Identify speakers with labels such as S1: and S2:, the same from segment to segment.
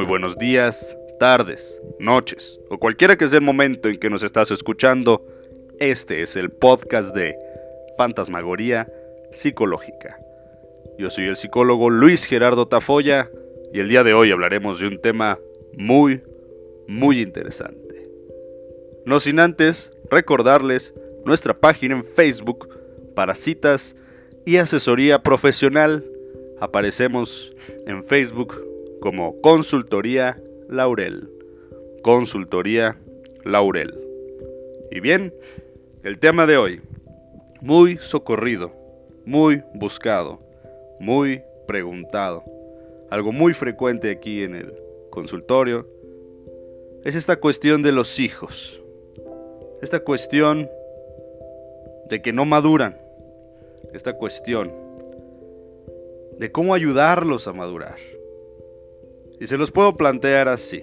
S1: Muy buenos días, tardes, noches o cualquiera que sea el momento en que nos estás escuchando. Este es el podcast de Fantasmagoría Psicológica. Yo soy el psicólogo Luis Gerardo Tafoya y el día de hoy hablaremos de un tema muy, muy interesante. No sin antes recordarles nuestra página en Facebook para citas y asesoría profesional. Aparecemos en Facebook como Consultoría Laurel. Consultoría Laurel. Y bien, el tema de hoy, muy socorrido, muy buscado, muy preguntado, algo muy frecuente aquí en el consultorio, es esta cuestión de los hijos. Esta cuestión de que no maduran. Esta cuestión de cómo ayudarlos a madurar. Y se los puedo plantear así.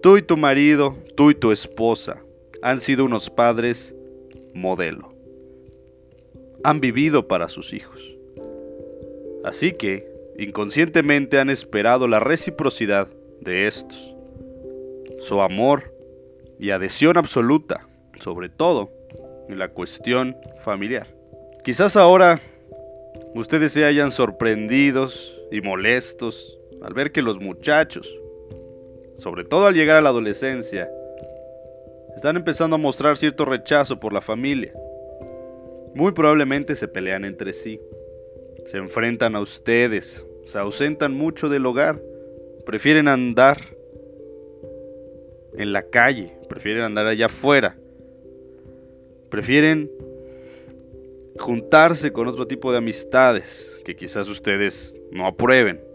S1: Tú y tu marido, tú y tu esposa han sido unos padres modelo. Han vivido para sus hijos. Así que, inconscientemente han esperado la reciprocidad de estos. Su amor y adhesión absoluta, sobre todo en la cuestión familiar. Quizás ahora ustedes se hayan sorprendidos y molestos al ver que los muchachos, sobre todo al llegar a la adolescencia, están empezando a mostrar cierto rechazo por la familia. Muy probablemente se pelean entre sí, se enfrentan a ustedes, se ausentan mucho del hogar, prefieren andar en la calle, prefieren andar allá afuera, prefieren juntarse con otro tipo de amistades que quizás ustedes no aprueben.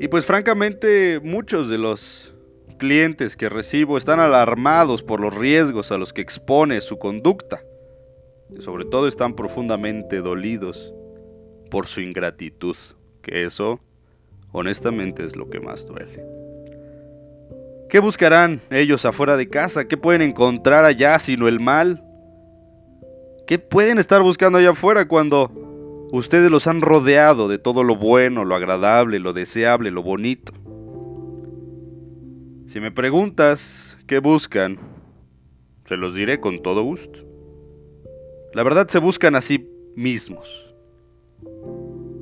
S1: Y pues francamente muchos de los clientes que recibo están alarmados por los riesgos a los que expone su conducta. Y sobre todo están profundamente dolidos por su ingratitud, que eso honestamente es lo que más duele. ¿Qué buscarán ellos afuera de casa? ¿Qué pueden encontrar allá sino el mal? ¿Qué pueden estar buscando allá afuera cuando Ustedes los han rodeado de todo lo bueno, lo agradable, lo deseable, lo bonito. Si me preguntas qué buscan, se los diré con todo gusto. La verdad se buscan a sí mismos,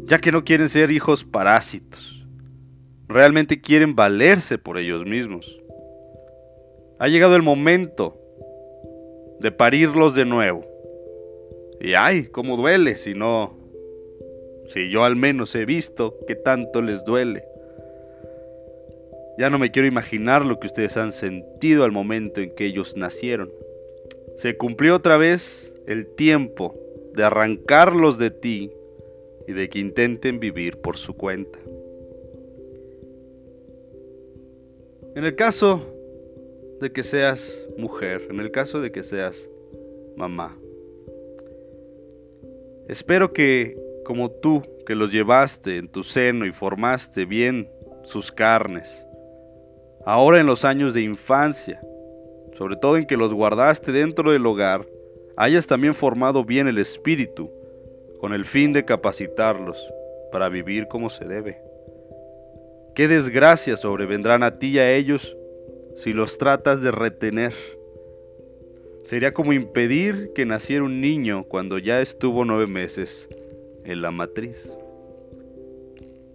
S1: ya que no quieren ser hijos parásitos. Realmente quieren valerse por ellos mismos. Ha llegado el momento de parirlos de nuevo. Y ay, cómo duele si no si yo al menos he visto que tanto les duele. Ya no me quiero imaginar lo que ustedes han sentido al momento en que ellos nacieron. Se cumplió otra vez el tiempo de arrancarlos de ti y de que intenten vivir por su cuenta. En el caso de que seas mujer, en el caso de que seas mamá, espero que como tú que los llevaste en tu seno y formaste bien sus carnes. Ahora en los años de infancia, sobre todo en que los guardaste dentro del hogar, hayas también formado bien el espíritu, con el fin de capacitarlos para vivir como se debe. Qué desgracias sobrevendrán a ti y a ellos si los tratas de retener. Sería como impedir que naciera un niño cuando ya estuvo nueve meses en la matriz.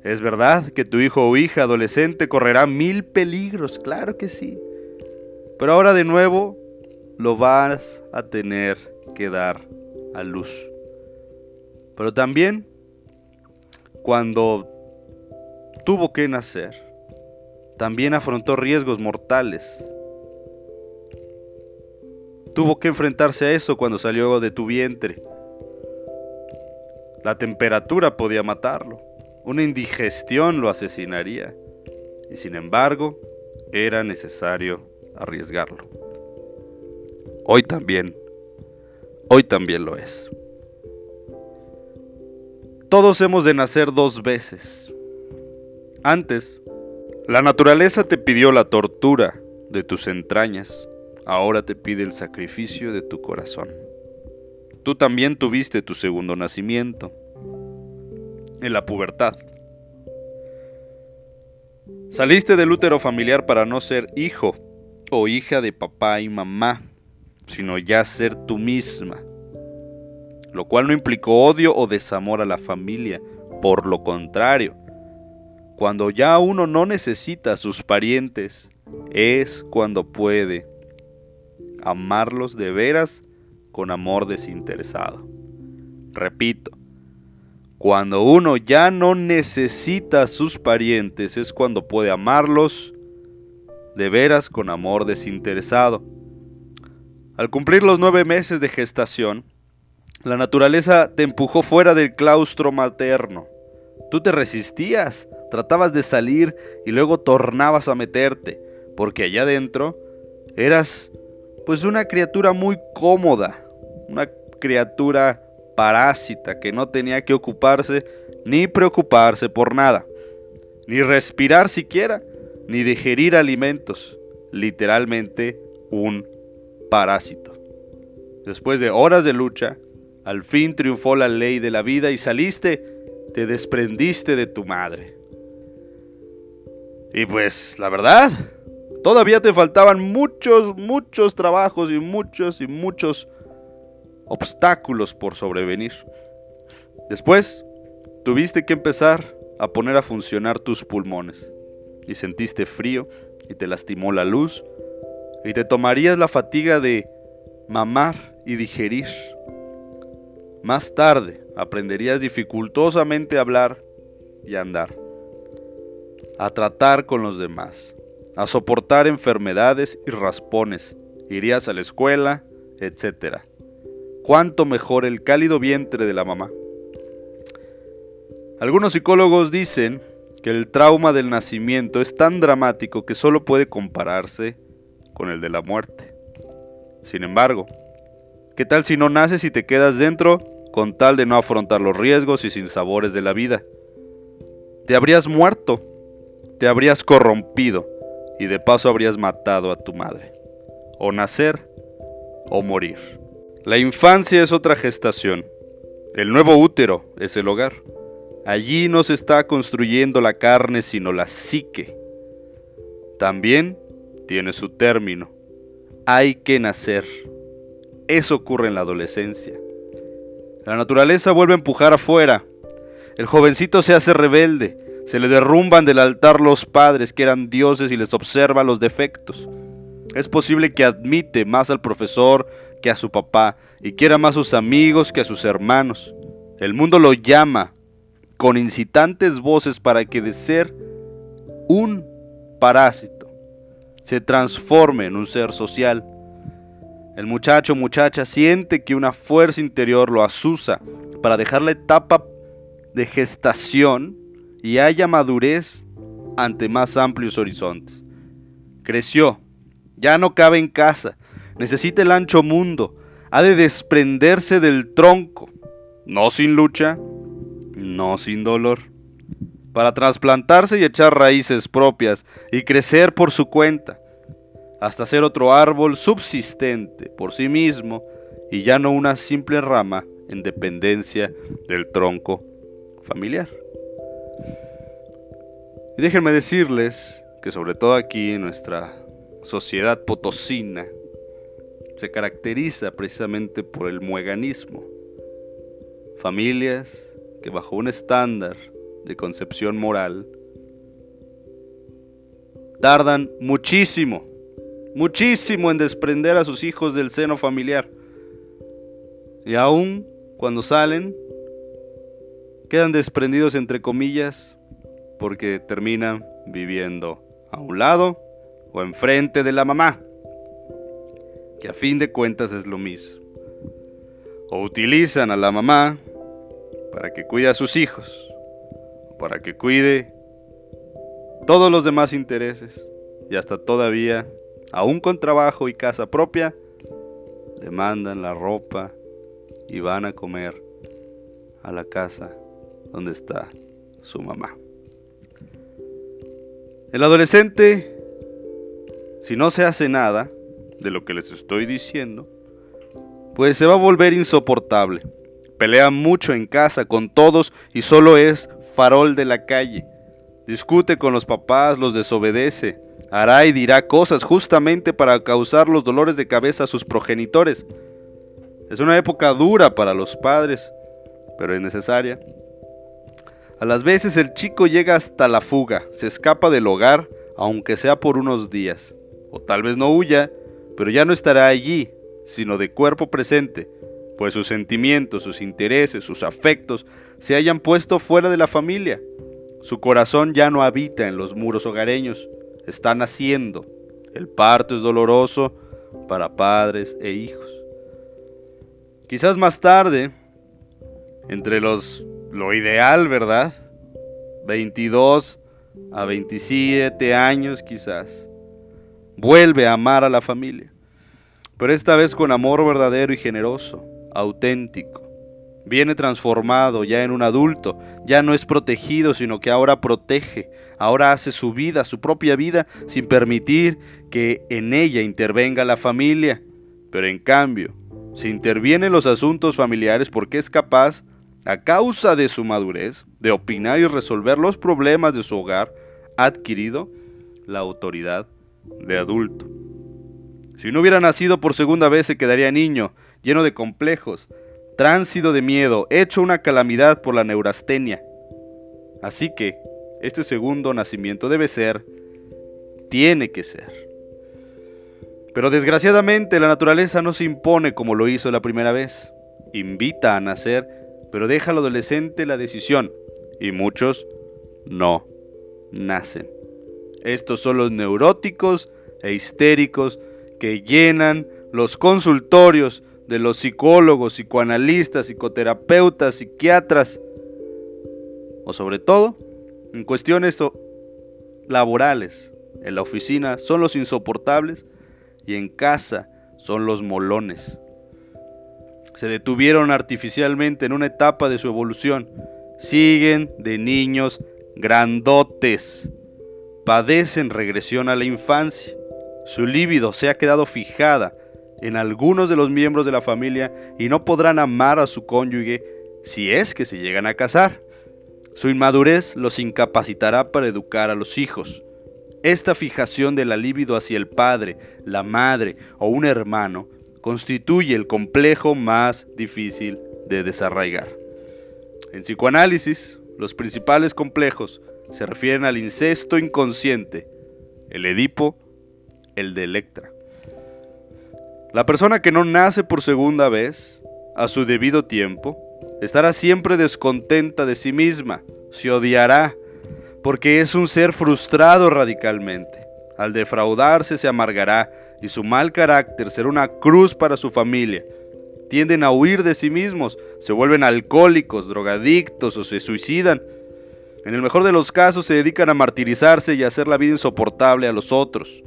S1: Es verdad que tu hijo o hija adolescente correrá mil peligros, claro que sí. Pero ahora de nuevo lo vas a tener que dar a luz. Pero también cuando tuvo que nacer, también afrontó riesgos mortales. Tuvo que enfrentarse a eso cuando salió de tu vientre. La temperatura podía matarlo, una indigestión lo asesinaría, y sin embargo era necesario arriesgarlo. Hoy también, hoy también lo es. Todos hemos de nacer dos veces. Antes, la naturaleza te pidió la tortura de tus entrañas, ahora te pide el sacrificio de tu corazón. Tú también tuviste tu segundo nacimiento, en la pubertad. Saliste del útero familiar para no ser hijo o hija de papá y mamá, sino ya ser tú misma, lo cual no implicó odio o desamor a la familia, por lo contrario, cuando ya uno no necesita a sus parientes, es cuando puede amarlos de veras con amor desinteresado. Repito, cuando uno ya no necesita a sus parientes es cuando puede amarlos de veras con amor desinteresado. Al cumplir los nueve meses de gestación, la naturaleza te empujó fuera del claustro materno. Tú te resistías, tratabas de salir y luego tornabas a meterte, porque allá adentro eras pues una criatura muy cómoda, una criatura parásita que no tenía que ocuparse ni preocuparse por nada, ni respirar siquiera, ni digerir alimentos, literalmente un parásito. Después de horas de lucha, al fin triunfó la ley de la vida y saliste, te desprendiste de tu madre. Y pues, la verdad, todavía te faltaban muchos, muchos trabajos y muchos y muchos obstáculos por sobrevenir. Después, tuviste que empezar a poner a funcionar tus pulmones. Y sentiste frío y te lastimó la luz. Y te tomarías la fatiga de mamar y digerir. Más tarde aprenderías dificultosamente a hablar y a andar. A tratar con los demás. A soportar enfermedades y raspones. Irías a la escuela, etcétera cuánto mejor el cálido vientre de la mamá. Algunos psicólogos dicen que el trauma del nacimiento es tan dramático que solo puede compararse con el de la muerte. Sin embargo, ¿qué tal si no naces y te quedas dentro con tal de no afrontar los riesgos y sinsabores de la vida? Te habrías muerto, te habrías corrompido y de paso habrías matado a tu madre. O nacer o morir. La infancia es otra gestación. El nuevo útero es el hogar. Allí no se está construyendo la carne, sino la psique. También tiene su término. Hay que nacer. Eso ocurre en la adolescencia. La naturaleza vuelve a empujar afuera. El jovencito se hace rebelde. Se le derrumban del altar los padres que eran dioses y les observa los defectos. Es posible que admite más al profesor a su papá y quiera más a sus amigos que a sus hermanos. El mundo lo llama con incitantes voces para que de ser un parásito se transforme en un ser social. El muchacho muchacha siente que una fuerza interior lo asusa para dejar la etapa de gestación y haya madurez ante más amplios horizontes. Creció, ya no cabe en casa, necesita el ancho mundo, ha de desprenderse del tronco, no sin lucha, no sin dolor, para trasplantarse y echar raíces propias y crecer por su cuenta, hasta ser otro árbol subsistente por sí mismo y ya no una simple rama en dependencia del tronco familiar. Y déjenme decirles que sobre todo aquí en nuestra sociedad potosina, se caracteriza precisamente por el mueganismo. Familias que bajo un estándar de concepción moral tardan muchísimo, muchísimo en desprender a sus hijos del seno familiar. Y aún cuando salen, quedan desprendidos entre comillas porque terminan viviendo a un lado o enfrente de la mamá que a fin de cuentas es lo mismo. O utilizan a la mamá para que cuide a sus hijos, para que cuide todos los demás intereses, y hasta todavía, aún con trabajo y casa propia, le mandan la ropa y van a comer a la casa donde está su mamá. El adolescente, si no se hace nada, de lo que les estoy diciendo, pues se va a volver insoportable. Pelea mucho en casa con todos y solo es farol de la calle. discute con los papás, los desobedece, hará y dirá cosas justamente para causar los dolores de cabeza a sus progenitores. Es una época dura para los padres, pero es necesaria. A las veces el chico llega hasta la fuga, se escapa del hogar, aunque sea por unos días. O tal vez no huya, pero ya no estará allí, sino de cuerpo presente, pues sus sentimientos, sus intereses, sus afectos se hayan puesto fuera de la familia. Su corazón ya no habita en los muros hogareños, está naciendo. El parto es doloroso para padres e hijos. Quizás más tarde, entre los lo ideal, ¿verdad? 22 a 27 años quizás. Vuelve a amar a la familia, pero esta vez con amor verdadero y generoso, auténtico. Viene transformado ya en un adulto, ya no es protegido, sino que ahora protege, ahora hace su vida, su propia vida, sin permitir que en ella intervenga la familia. Pero en cambio, se interviene en los asuntos familiares porque es capaz, a causa de su madurez, de opinar y resolver los problemas de su hogar, ha adquirido la autoridad de adulto. Si no hubiera nacido por segunda vez se quedaría niño, lleno de complejos, tránsito de miedo, hecho una calamidad por la neurastenia. Así que, este segundo nacimiento debe ser, tiene que ser pero desgraciadamente la naturaleza no se impone como lo hizo la primera vez. Invita a nacer, pero deja al adolescente la decisión. Y muchos no nacen. Estos son los neuróticos e histéricos que llenan los consultorios de los psicólogos, psicoanalistas, psicoterapeutas, psiquiatras, o sobre todo en cuestiones laborales. En la oficina son los insoportables y en casa son los molones. Se detuvieron artificialmente en una etapa de su evolución. Siguen de niños grandotes. Padecen regresión a la infancia. Su líbido se ha quedado fijada en algunos de los miembros de la familia y no podrán amar a su cónyuge si es que se llegan a casar. Su inmadurez los incapacitará para educar a los hijos. Esta fijación de la libido hacia el padre, la madre o un hermano constituye el complejo más difícil de desarraigar. En psicoanálisis, los principales complejos se refieren al incesto inconsciente, el Edipo, el de Electra. La persona que no nace por segunda vez, a su debido tiempo, estará siempre descontenta de sí misma, se odiará, porque es un ser frustrado radicalmente. Al defraudarse se amargará y su mal carácter será una cruz para su familia. Tienden a huir de sí mismos, se vuelven alcohólicos, drogadictos o se suicidan. En el mejor de los casos se dedican a martirizarse y a hacer la vida insoportable a los otros.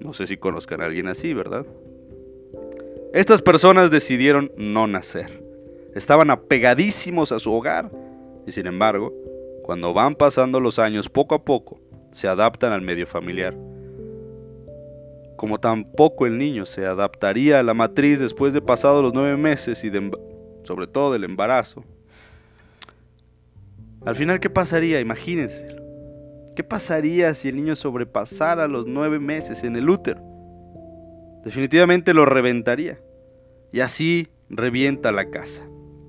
S1: No sé si conozcan a alguien así, ¿verdad? Estas personas decidieron no nacer. Estaban apegadísimos a su hogar y sin embargo cuando van pasando los años poco a poco, se adaptan al medio familiar. Como tampoco el niño se adaptaría a la matriz después de pasados los nueve meses y sobre todo del embarazo. Al final, ¿qué pasaría? Imagínense. ¿Qué pasaría si el niño sobrepasara los nueve meses en el útero? Definitivamente lo reventaría. Y así revienta la casa.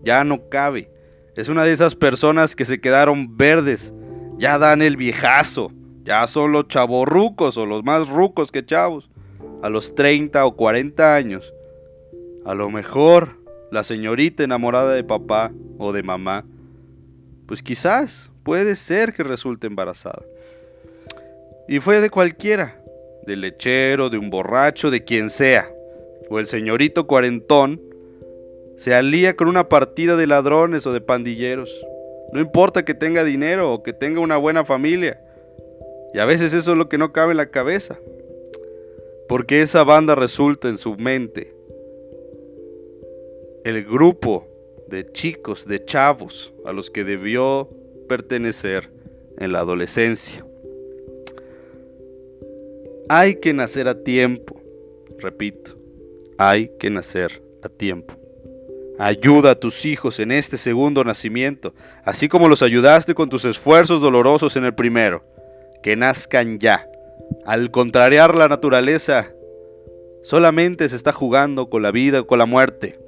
S1: Ya no cabe. Es una de esas personas que se quedaron verdes. Ya dan el viejazo. Ya son los chavorrucos o los más rucos que chavos. A los 30 o 40 años. A lo mejor la señorita enamorada de papá o de mamá. Pues quizás puede ser que resulte embarazada. Y fue de cualquiera. Del lechero, de un borracho, de quien sea. O el señorito cuarentón se alía con una partida de ladrones o de pandilleros. No importa que tenga dinero o que tenga una buena familia. Y a veces eso es lo que no cabe en la cabeza. Porque esa banda resulta en su mente el grupo de chicos, de chavos a los que debió pertenecer en la adolescencia. Hay que nacer a tiempo, repito, hay que nacer a tiempo. Ayuda a tus hijos en este segundo nacimiento, así como los ayudaste con tus esfuerzos dolorosos en el primero. Que nazcan ya. Al contrariar la naturaleza, solamente se está jugando con la vida o con la muerte.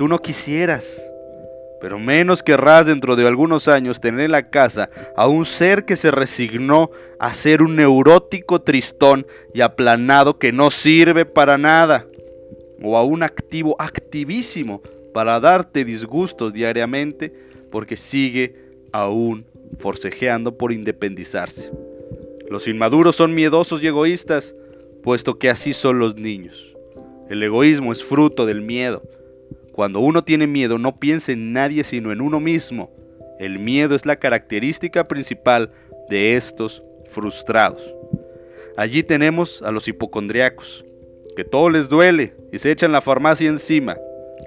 S1: Tú no quisieras, pero menos querrás dentro de algunos años tener en la casa a un ser que se resignó a ser un neurótico tristón y aplanado que no sirve para nada, o a un activo activísimo para darte disgustos diariamente porque sigue aún forcejeando por independizarse. Los inmaduros son miedosos y egoístas, puesto que así son los niños. El egoísmo es fruto del miedo. Cuando uno tiene miedo no piensa en nadie sino en uno mismo. El miedo es la característica principal de estos frustrados. Allí tenemos a los hipocondriacos, que todo les duele y se echan la farmacia encima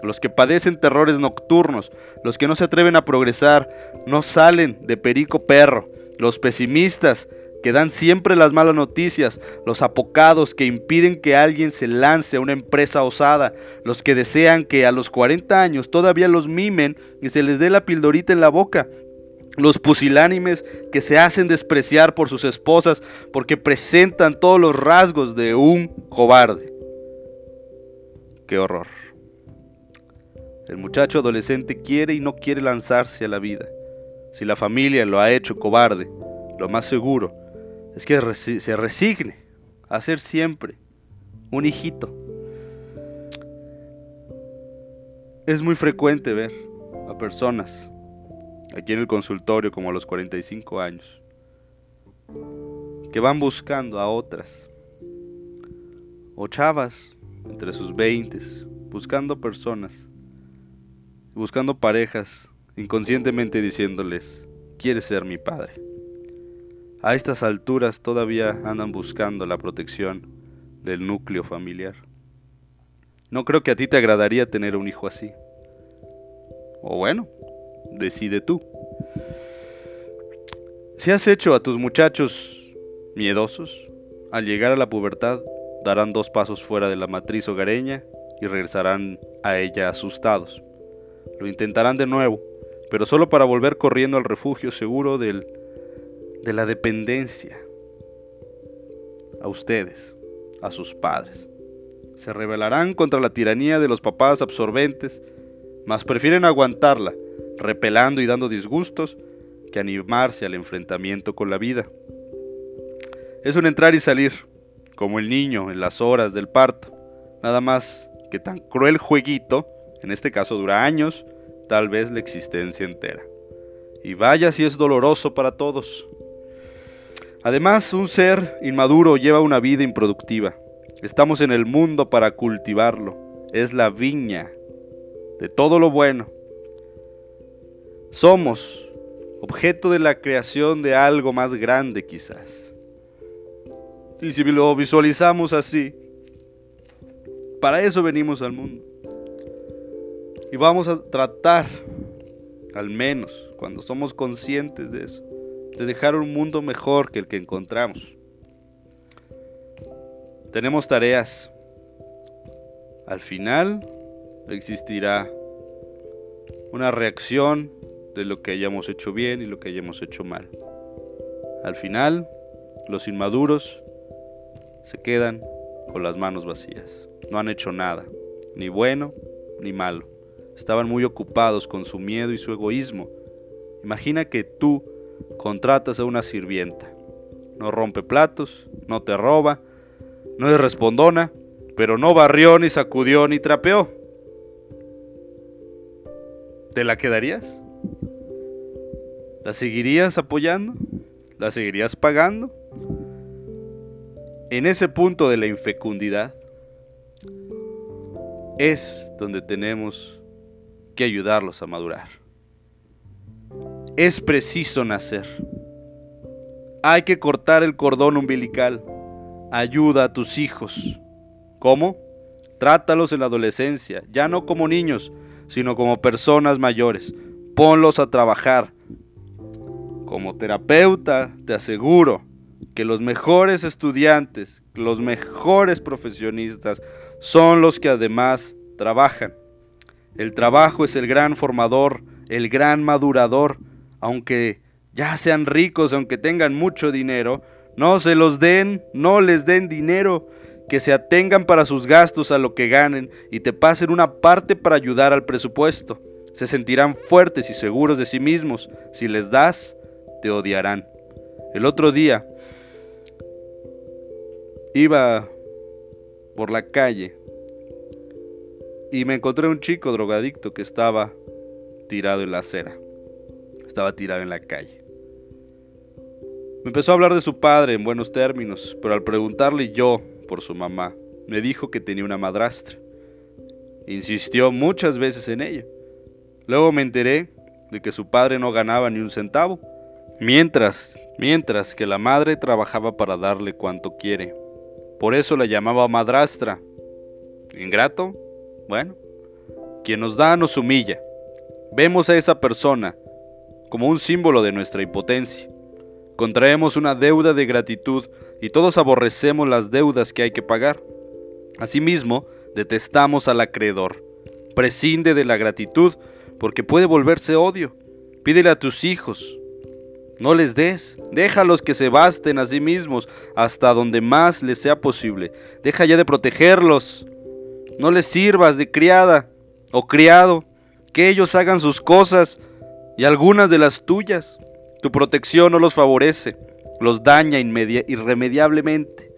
S1: los que padecen terrores nocturnos, los que no se atreven a progresar, no salen de perico perro, los pesimistas que dan siempre las malas noticias, los apocados que impiden que alguien se lance a una empresa osada, los que desean que a los 40 años todavía los mimen y se les dé la pildorita en la boca, los pusilánimes que se hacen despreciar por sus esposas porque presentan todos los rasgos de un cobarde. Qué horror. El muchacho adolescente quiere y no quiere lanzarse a la vida. Si la familia lo ha hecho cobarde, lo más seguro es que se resigne a ser siempre un hijito. Es muy frecuente ver a personas aquí en el consultorio como a los 45 años que van buscando a otras o chavas entre sus 20 buscando personas buscando parejas, inconscientemente diciéndoles, ¿quieres ser mi padre? A estas alturas todavía andan buscando la protección del núcleo familiar. No creo que a ti te agradaría tener un hijo así. O bueno, decide tú. Si has hecho a tus muchachos miedosos, al llegar a la pubertad darán dos pasos fuera de la matriz hogareña y regresarán a ella asustados. Lo intentarán de nuevo, pero solo para volver corriendo al refugio seguro del, de la dependencia. A ustedes, a sus padres. Se rebelarán contra la tiranía de los papás absorbentes, mas prefieren aguantarla, repelando y dando disgustos, que animarse al enfrentamiento con la vida. Es un entrar y salir, como el niño en las horas del parto, nada más que tan cruel jueguito en este caso dura años, tal vez la existencia entera. Y vaya si es doloroso para todos. Además, un ser inmaduro lleva una vida improductiva. Estamos en el mundo para cultivarlo. Es la viña de todo lo bueno. Somos objeto de la creación de algo más grande quizás. Y si lo visualizamos así, para eso venimos al mundo. Y vamos a tratar, al menos cuando somos conscientes de eso, de dejar un mundo mejor que el que encontramos. Tenemos tareas. Al final existirá una reacción de lo que hayamos hecho bien y lo que hayamos hecho mal. Al final, los inmaduros se quedan con las manos vacías. No han hecho nada, ni bueno ni malo. Estaban muy ocupados con su miedo y su egoísmo. Imagina que tú contratas a una sirvienta. No rompe platos, no te roba, no es respondona, pero no barrió, ni sacudió, ni trapeó. ¿Te la quedarías? ¿La seguirías apoyando? ¿La seguirías pagando? En ese punto de la infecundidad es donde tenemos que ayudarlos a madurar. Es preciso nacer. Hay que cortar el cordón umbilical. Ayuda a tus hijos. ¿Cómo? Trátalos en la adolescencia, ya no como niños, sino como personas mayores. Ponlos a trabajar. Como terapeuta, te aseguro que los mejores estudiantes, los mejores profesionistas, son los que además trabajan. El trabajo es el gran formador, el gran madurador, aunque ya sean ricos, aunque tengan mucho dinero, no se los den, no les den dinero, que se atengan para sus gastos a lo que ganen y te pasen una parte para ayudar al presupuesto. Se sentirán fuertes y seguros de sí mismos. Si les das, te odiarán. El otro día iba por la calle y me encontré un chico drogadicto que estaba tirado en la acera. Estaba tirado en la calle. Me empezó a hablar de su padre en buenos términos, pero al preguntarle yo por su mamá, me dijo que tenía una madrastra. Insistió muchas veces en ella. Luego me enteré de que su padre no ganaba ni un centavo, mientras, mientras que la madre trabajaba para darle cuanto quiere. Por eso la llamaba madrastra. ¿Ingrato? Bueno, quien nos da nos humilla. Vemos a esa persona como un símbolo de nuestra impotencia. Contraemos una deuda de gratitud y todos aborrecemos las deudas que hay que pagar. Asimismo, detestamos al acreedor. Prescinde de la gratitud porque puede volverse odio. Pídele a tus hijos. No les des, déjalos que se basten a sí mismos hasta donde más les sea posible. Deja ya de protegerlos. No les sirvas de criada o criado, que ellos hagan sus cosas y algunas de las tuyas. Tu protección no los favorece, los daña irremediablemente.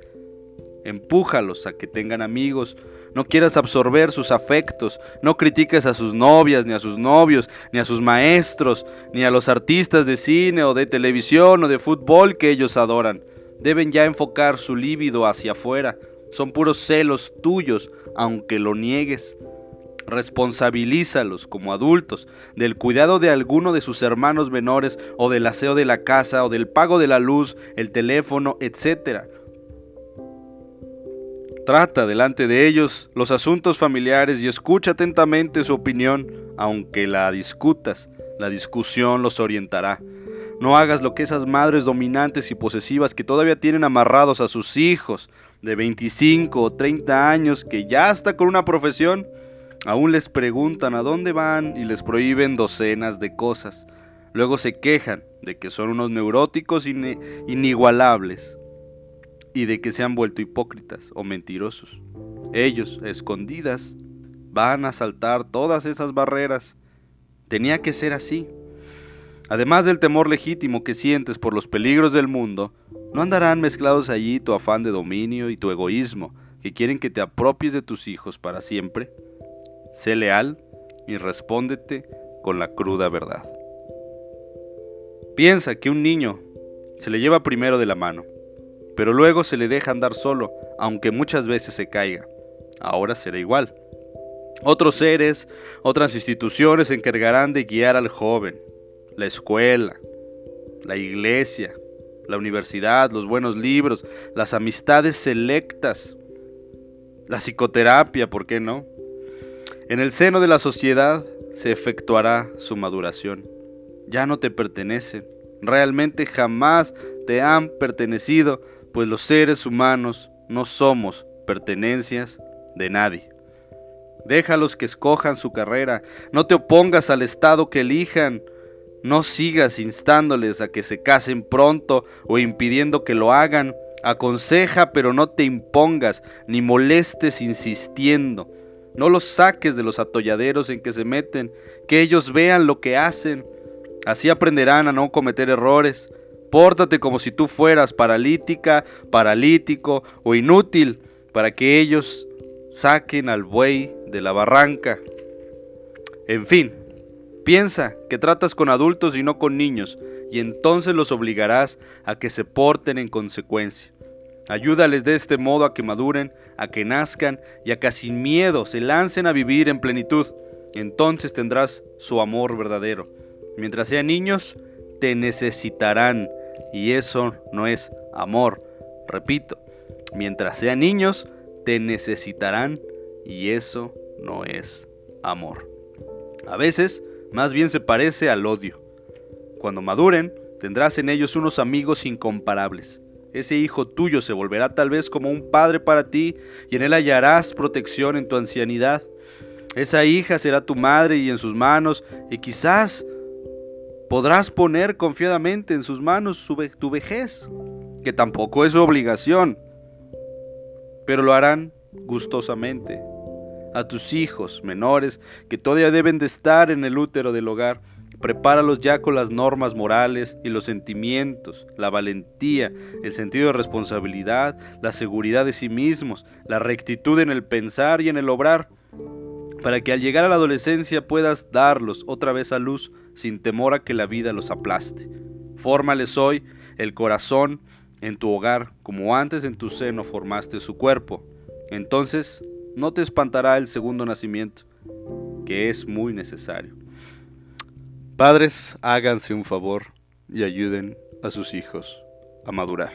S1: Empújalos a que tengan amigos, no quieras absorber sus afectos, no critiques a sus novias, ni a sus novios, ni a sus maestros, ni a los artistas de cine o de televisión o de fútbol que ellos adoran. Deben ya enfocar su líbido hacia afuera, son puros celos tuyos, aunque lo niegues. Responsabilízalos como adultos del cuidado de alguno de sus hermanos menores o del aseo de la casa o del pago de la luz, el teléfono, etc. Trata delante de ellos los asuntos familiares y escucha atentamente su opinión, aunque la discutas, la discusión los orientará. No hagas lo que esas madres dominantes y posesivas que todavía tienen amarrados a sus hijos de 25 o 30 años que ya está con una profesión, aún les preguntan a dónde van y les prohíben docenas de cosas. Luego se quejan de que son unos neuróticos inigualables y de que se han vuelto hipócritas o mentirosos. Ellos, escondidas, van a saltar todas esas barreras. Tenía que ser así. Además del temor legítimo que sientes por los peligros del mundo, no andarán mezclados allí tu afán de dominio y tu egoísmo, que quieren que te apropies de tus hijos para siempre. Sé leal y respóndete con la cruda verdad. Piensa que un niño se le lleva primero de la mano, pero luego se le deja andar solo, aunque muchas veces se caiga. Ahora será igual. Otros seres, otras instituciones se encargarán de guiar al joven, la escuela, la iglesia, la universidad, los buenos libros, las amistades selectas, la psicoterapia, ¿por qué no? En el seno de la sociedad se efectuará su maduración. Ya no te pertenecen, realmente jamás te han pertenecido, pues los seres humanos no somos pertenencias de nadie. Déjalos que escojan su carrera, no te opongas al estado que elijan, no sigas instándoles a que se casen pronto o impidiendo que lo hagan. Aconseja, pero no te impongas, ni molestes insistiendo. No los saques de los atolladeros en que se meten, que ellos vean lo que hacen. Así aprenderán a no cometer errores. Pórtate como si tú fueras paralítica, paralítico o inútil, para que ellos saquen al buey de la barranca. En fin, Piensa que tratas con adultos y no con niños, y entonces los obligarás a que se porten en consecuencia. Ayúdales de este modo a que maduren, a que nazcan y a que sin miedo se lancen a vivir en plenitud. Entonces tendrás su amor verdadero. Mientras sean niños, te necesitarán y eso no es amor. Repito, mientras sean niños, te necesitarán y eso no es amor. A veces, más bien se parece al odio. Cuando maduren, tendrás en ellos unos amigos incomparables. Ese hijo tuyo se volverá tal vez como un padre para ti y en él hallarás protección en tu ancianidad. Esa hija será tu madre y en sus manos, y quizás podrás poner confiadamente en sus manos tu vejez, que tampoco es su obligación, pero lo harán gustosamente. A tus hijos menores, que todavía deben de estar en el útero del hogar, prepáralos ya con las normas morales y los sentimientos, la valentía, el sentido de responsabilidad, la seguridad de sí mismos, la rectitud en el pensar y en el obrar, para que al llegar a la adolescencia puedas darlos otra vez a luz sin temor a que la vida los aplaste. Fórmales hoy el corazón en tu hogar como antes en tu seno formaste su cuerpo. Entonces no te espantará el segundo nacimiento, que es muy necesario. Padres, háganse un favor y ayuden a sus hijos a madurar.